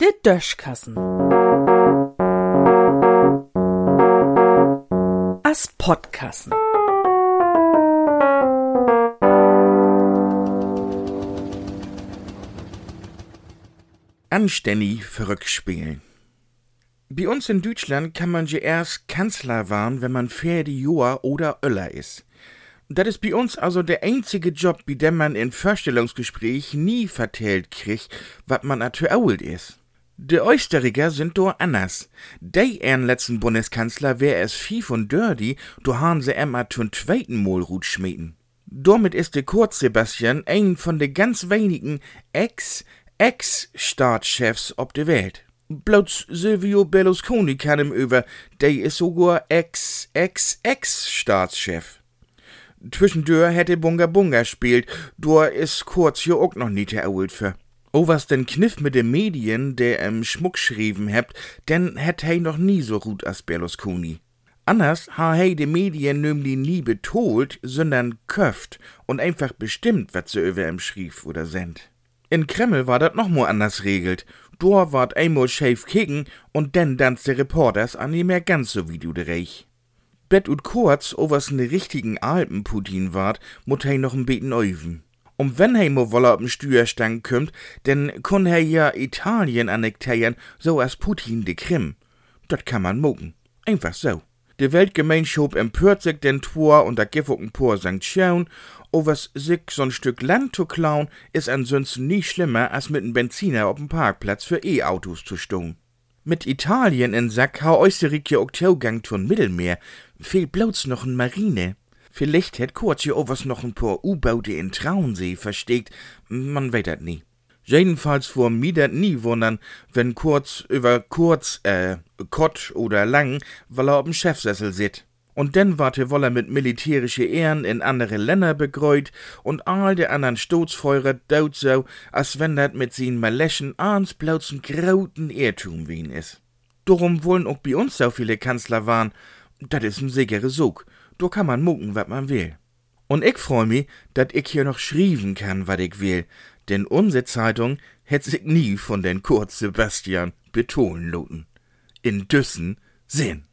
Der Döschkassen. As Podkassen. Anständig verrückt spielen. Bei uns in Deutschland kann man ja erst Kanzler waren, wenn man Pferde Joa oder Öller ist. Das ist bei uns also der einzige Job, bei dem man in Vorstellungsgespräch nie vertellt kriegt, wat man aktuell ist. De Österreicher sind do anders. Dei ihren letzten Bundeskanzler wär es fief und dirty, do han se emma tun zweiten Mal Rut schmieden. Damit ist de Kurt Sebastian ein von de ganz wenigen Ex- Ex-Staatschefs ob de Welt. Bloß Silvio Berlusconi kann ihm über, der is sogar Ex-Ex-Ex-Staatschef. Zwischendurch hätte Bunga Bunga spielt, do is kurz jo auch noch nicht erholt für. Oh, was den Kniff mit den Medien, der im Schmuck schrieben habt, denn hätt hei noch nie so gut als Berlusconi. Anders ha hei de Medien nämlich nie betolt, sondern köft und einfach bestimmt, wat se über ihm schrieb oder send. In Kreml war dat noch mo anders regelt. Dor ward einmal schäf kicken und denn danst de Reporters an nie mehr ganz so wie du de Reich. Bett und kurz, o was ne richtigen Alpenputin ward, mut hei noch n beten öven. Und wenn hei mo wolle ob'n Steuerstand kümmt, denn kun hei ja Italien annektieren, so as Putin de Krim. Dat kann man mucken. Einfach so. De Weltgemeinschaft empört sich den Tor und da gif auch ein paar Sanktionen, o was sich so'n Stück Land zu klauen, is ansonsten nie schlimmer, als mit n Benziner auf dem Parkplatz für E-Autos zu stehen. Mit Italien in Sack ja auch Zugang zum Mittelmeer, fehlt bloß noch n Marine. Vielleicht hätt kurz ja auch was noch ein paar U-Boote in Traunsee versteckt, man weet dat nie. Jedenfalls vor mir dat nie wundern, wenn kurz über kurz, äh, kott oder lang, weil er ob'm Chefsessel sit. Und denn ward er wolle mit militärische Ehren in andere Länder begreut und all de anderen Sturzfeurer daut so, als wenn dat mit sin Maläschen ans bloßen grauten Irrtum wien is. Darum wollen auch bei uns so viele Kanzler waren, dat is n sichere Sog do kann man mucken, wat man will. Und ich freu mi, dat ich hier noch schrieben kann, wat ich will, denn unsere Zeitung hätt sich nie von den Kurt Sebastian betonen loten. In Düssen sehen.